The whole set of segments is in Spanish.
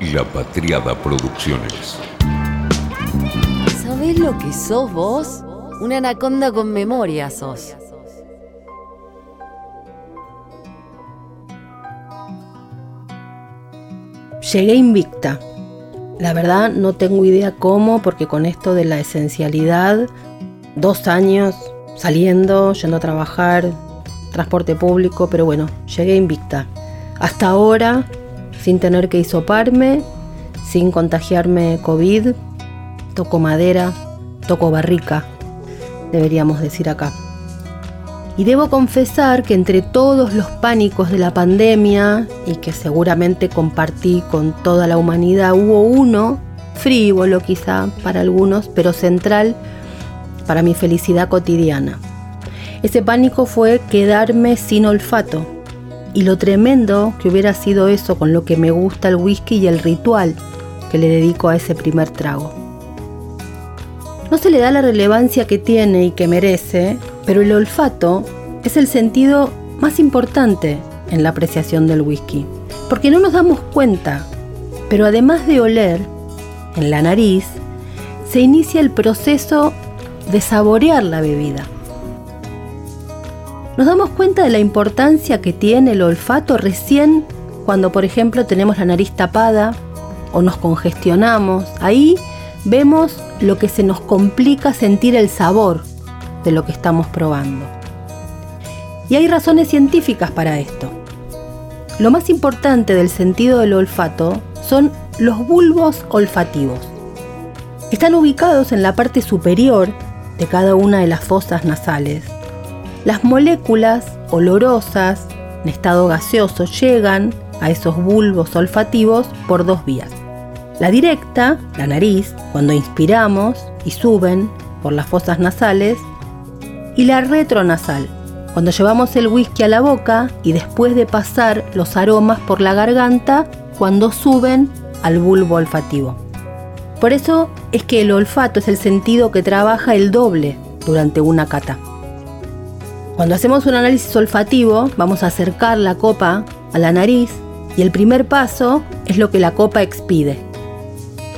La Patriada Producciones. ¿Sabés lo que sos vos? Una anaconda con memoria sos. Llegué invicta. La verdad no tengo idea cómo, porque con esto de la esencialidad, dos años saliendo, yendo a trabajar, transporte público, pero bueno, llegué invicta. Hasta ahora, sin tener que hisoparme, sin contagiarme COVID, toco madera, toco barrica, deberíamos decir acá. Y debo confesar que entre todos los pánicos de la pandemia, y que seguramente compartí con toda la humanidad, hubo uno, frívolo quizá para algunos, pero central para mi felicidad cotidiana. Ese pánico fue quedarme sin olfato. Y lo tremendo que hubiera sido eso con lo que me gusta el whisky y el ritual que le dedico a ese primer trago. No se le da la relevancia que tiene y que merece, pero el olfato es el sentido más importante en la apreciación del whisky, porque no nos damos cuenta, pero además de oler, en la nariz, se inicia el proceso de saborear la bebida. Nos damos cuenta de la importancia que tiene el olfato recién cuando, por ejemplo, tenemos la nariz tapada o nos congestionamos. Ahí vemos lo que se nos complica sentir el sabor de lo que estamos probando. Y hay razones científicas para esto. Lo más importante del sentido del olfato son los bulbos olfativos. Están ubicados en la parte superior de cada una de las fosas nasales las moléculas olorosas en estado gaseoso llegan a esos bulbos olfativos por dos vías. La directa, la nariz, cuando inspiramos y suben por las fosas nasales, y la retronasal, cuando llevamos el whisky a la boca y después de pasar los aromas por la garganta, cuando suben al bulbo olfativo. Por eso es que el olfato es el sentido que trabaja el doble durante una cata. Cuando hacemos un análisis olfativo, vamos a acercar la copa a la nariz y el primer paso es lo que la copa expide.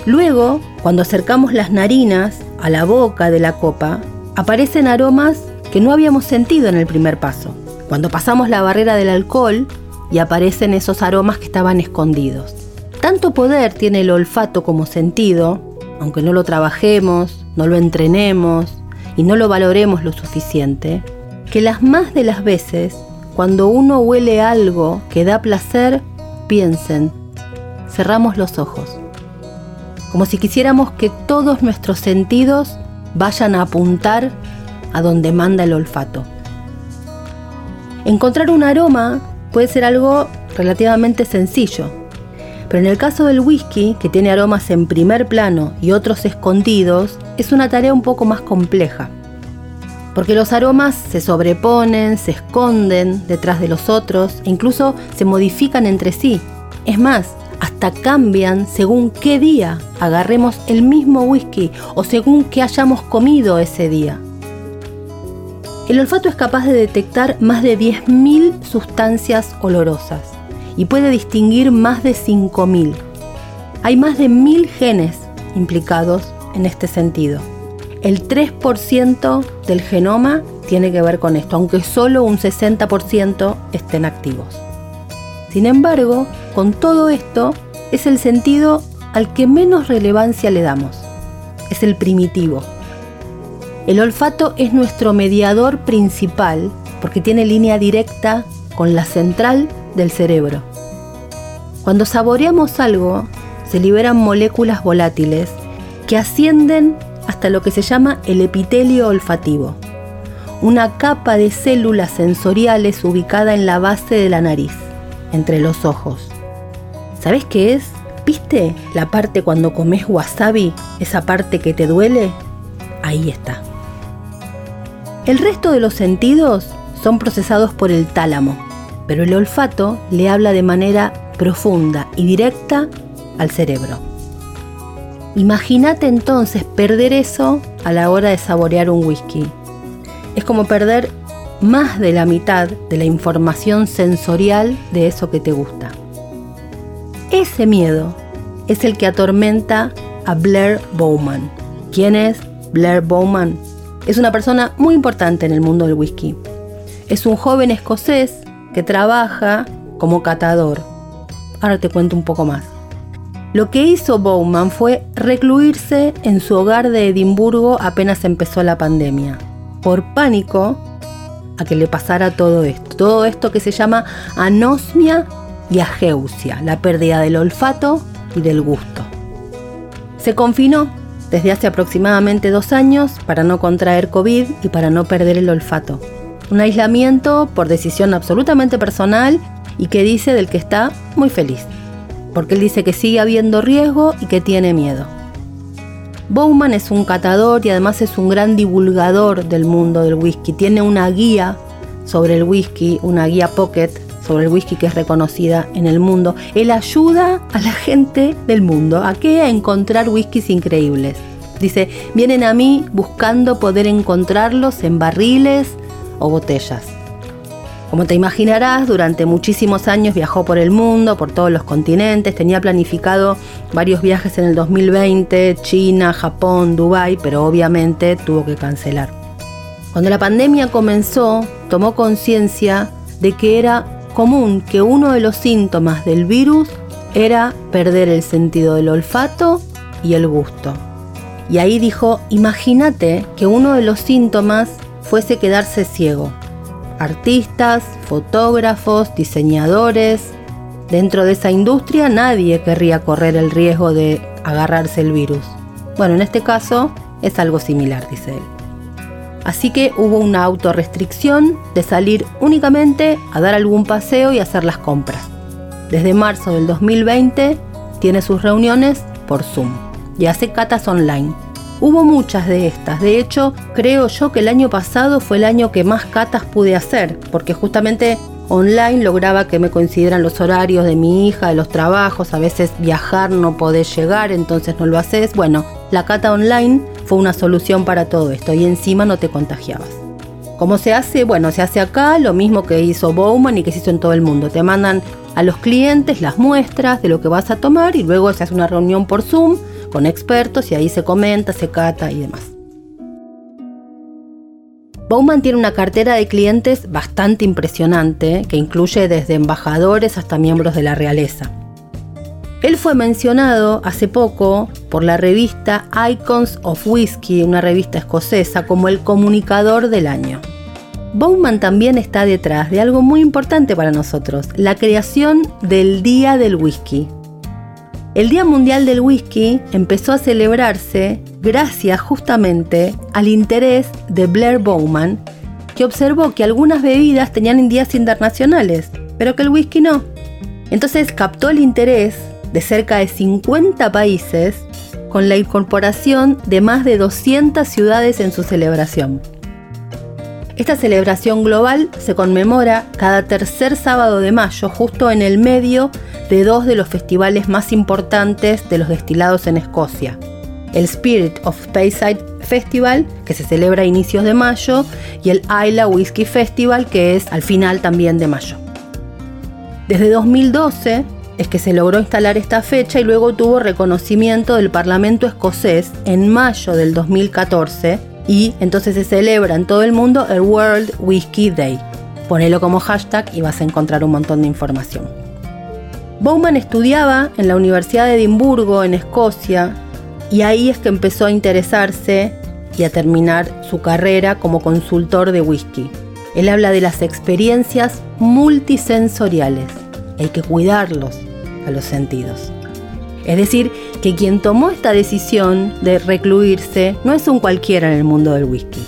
Luego, cuando acercamos las narinas a la boca de la copa, aparecen aromas que no habíamos sentido en el primer paso. Cuando pasamos la barrera del alcohol y aparecen esos aromas que estaban escondidos. Tanto poder tiene el olfato como sentido, aunque no lo trabajemos, no lo entrenemos y no lo valoremos lo suficiente, que las más de las veces, cuando uno huele algo que da placer, piensen, cerramos los ojos, como si quisiéramos que todos nuestros sentidos vayan a apuntar a donde manda el olfato. Encontrar un aroma puede ser algo relativamente sencillo, pero en el caso del whisky, que tiene aromas en primer plano y otros escondidos, es una tarea un poco más compleja porque los aromas se sobreponen, se esconden detrás de los otros e incluso se modifican entre sí. Es más, hasta cambian según qué día agarremos el mismo whisky o según qué hayamos comido ese día. El olfato es capaz de detectar más de 10.000 sustancias olorosas y puede distinguir más de 5.000. Hay más de 1.000 genes implicados en este sentido el 3% del genoma tiene que ver con esto, aunque solo un 60% estén activos. Sin embargo, con todo esto, es el sentido al que menos relevancia le damos. Es el primitivo. El olfato es nuestro mediador principal porque tiene línea directa con la central del cerebro. Cuando saboreamos algo, se liberan moléculas volátiles que ascienden hasta lo que se llama el epitelio olfativo, una capa de células sensoriales ubicada en la base de la nariz, entre los ojos. ¿Sabes qué es? ¿Viste la parte cuando comes wasabi? Esa parte que te duele. Ahí está. El resto de los sentidos son procesados por el tálamo, pero el olfato le habla de manera profunda y directa al cerebro. Imagínate entonces perder eso a la hora de saborear un whisky. Es como perder más de la mitad de la información sensorial de eso que te gusta. Ese miedo es el que atormenta a Blair Bowman. ¿Quién es Blair Bowman? Es una persona muy importante en el mundo del whisky. Es un joven escocés que trabaja como catador. Ahora te cuento un poco más. Lo que hizo Bowman fue recluirse en su hogar de Edimburgo apenas empezó la pandemia, por pánico a que le pasara todo esto. Todo esto que se llama anosmia y ageusia, la pérdida del olfato y del gusto. Se confinó desde hace aproximadamente dos años para no contraer COVID y para no perder el olfato. Un aislamiento por decisión absolutamente personal y que dice del que está muy feliz, porque él dice que sigue habiendo riesgo y que tiene miedo. Bowman es un catador y además es un gran divulgador del mundo del whisky. Tiene una guía sobre el whisky, una guía pocket sobre el whisky que es reconocida en el mundo. Él ayuda a la gente del mundo a que a encontrar whiskies increíbles. Dice, vienen a mí buscando poder encontrarlos en barriles o botellas. Como te imaginarás, durante muchísimos años viajó por el mundo, por todos los continentes, tenía planificado varios viajes en el 2020, China, Japón, Dubái, pero obviamente tuvo que cancelar. Cuando la pandemia comenzó, tomó conciencia de que era común que uno de los síntomas del virus era perder el sentido del olfato y el gusto. Y ahí dijo, imagínate que uno de los síntomas fuese quedarse ciego artistas, fotógrafos, diseñadores. Dentro de esa industria nadie querría correr el riesgo de agarrarse el virus. Bueno, en este caso es algo similar, dice él. Así que hubo una autorrestricción de salir únicamente a dar algún paseo y hacer las compras. Desde marzo del 2020 tiene sus reuniones por Zoom y hace catas online Hubo muchas de estas, de hecho creo yo que el año pasado fue el año que más catas pude hacer, porque justamente online lograba que me coincidieran los horarios de mi hija, de los trabajos, a veces viajar no podés llegar, entonces no lo haces. Bueno, la cata online fue una solución para todo esto y encima no te contagiabas. ¿Cómo se hace? Bueno, se hace acá lo mismo que hizo Bowman y que se hizo en todo el mundo. Te mandan a los clientes las muestras de lo que vas a tomar y luego se hace una reunión por Zoom con expertos y ahí se comenta, se cata y demás. Bowman tiene una cartera de clientes bastante impresionante que incluye desde embajadores hasta miembros de la realeza. Él fue mencionado hace poco por la revista Icons of Whiskey, una revista escocesa, como el comunicador del año. Bowman también está detrás de algo muy importante para nosotros, la creación del Día del Whisky, el Día Mundial del Whisky empezó a celebrarse gracias justamente al interés de Blair Bowman, que observó que algunas bebidas tenían días internacionales, pero que el whisky no. Entonces captó el interés de cerca de 50 países con la incorporación de más de 200 ciudades en su celebración. Esta celebración global se conmemora cada tercer sábado de mayo, justo en el medio de dos de los festivales más importantes de los destilados en Escocia. El Spirit of Speyside Festival, que se celebra a inicios de mayo, y el Isla Whisky Festival, que es al final también de mayo. Desde 2012 es que se logró instalar esta fecha y luego tuvo reconocimiento del Parlamento escocés en mayo del 2014 y entonces se celebra en todo el mundo el World Whiskey Day. Ponelo como hashtag y vas a encontrar un montón de información. Bowman estudiaba en la Universidad de Edimburgo, en Escocia, y ahí es que empezó a interesarse y a terminar su carrera como consultor de whisky. Él habla de las experiencias multisensoriales. Hay que cuidarlos a los sentidos. Es decir, que quien tomó esta decisión de recluirse no es un cualquiera en el mundo del whisky.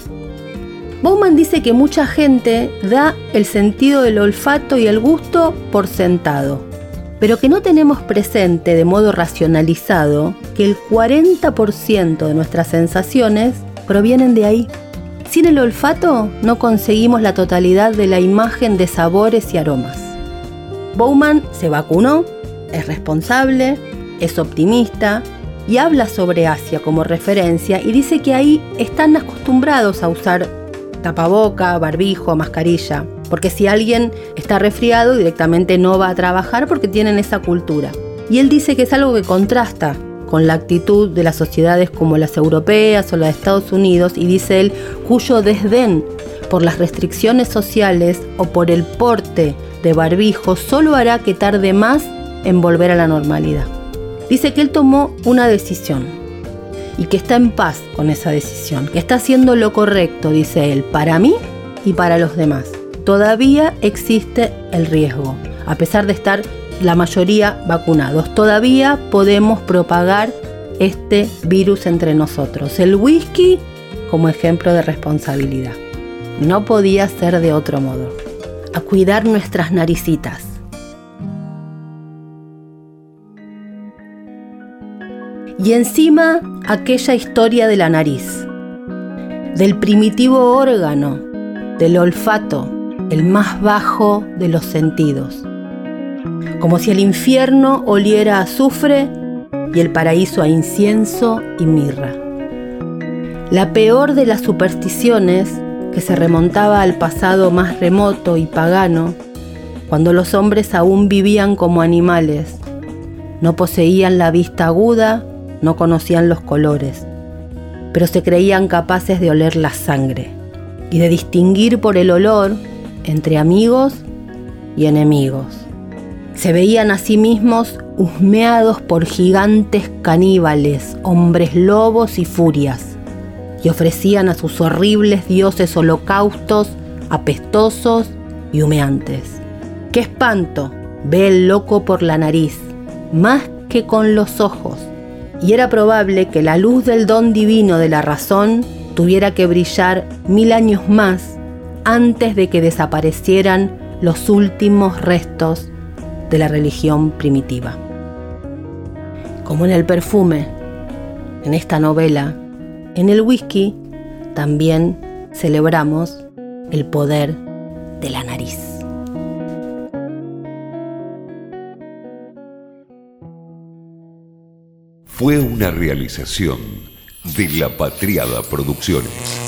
Bowman dice que mucha gente da el sentido del olfato y el gusto por sentado, pero que no tenemos presente de modo racionalizado que el 40% de nuestras sensaciones provienen de ahí. Sin el olfato no conseguimos la totalidad de la imagen de sabores y aromas. Bowman se vacunó, es responsable, es optimista y habla sobre Asia como referencia y dice que ahí están acostumbrados a usar tapaboca, barbijo, mascarilla, porque si alguien está resfriado directamente no va a trabajar porque tienen esa cultura. Y él dice que es algo que contrasta con la actitud de las sociedades como las europeas o las de Estados Unidos, y dice él, cuyo desdén por las restricciones sociales o por el porte de barbijo solo hará que tarde más en volver a la normalidad. Dice que él tomó una decisión y que está en paz con esa decisión, que está haciendo lo correcto, dice él, para mí y para los demás. Todavía existe el riesgo, a pesar de estar la mayoría vacunados. Todavía podemos propagar este virus entre nosotros. El whisky como ejemplo de responsabilidad. No podía ser de otro modo. A cuidar nuestras naricitas. Y encima aquella historia de la nariz, del primitivo órgano, del olfato, el más bajo de los sentidos como si el infierno oliera a azufre y el paraíso a incienso y mirra. La peor de las supersticiones, que se remontaba al pasado más remoto y pagano, cuando los hombres aún vivían como animales, no poseían la vista aguda, no conocían los colores, pero se creían capaces de oler la sangre y de distinguir por el olor entre amigos y enemigos. Se veían a sí mismos husmeados por gigantes caníbales, hombres lobos y furias, y ofrecían a sus horribles dioses holocaustos apestosos y humeantes. ¡Qué espanto! Ve el loco por la nariz, más que con los ojos. Y era probable que la luz del don divino de la razón tuviera que brillar mil años más antes de que desaparecieran los últimos restos de la religión primitiva. Como en el perfume, en esta novela, en el whisky, también celebramos el poder de la nariz. Fue una realización de La Patriada Producciones.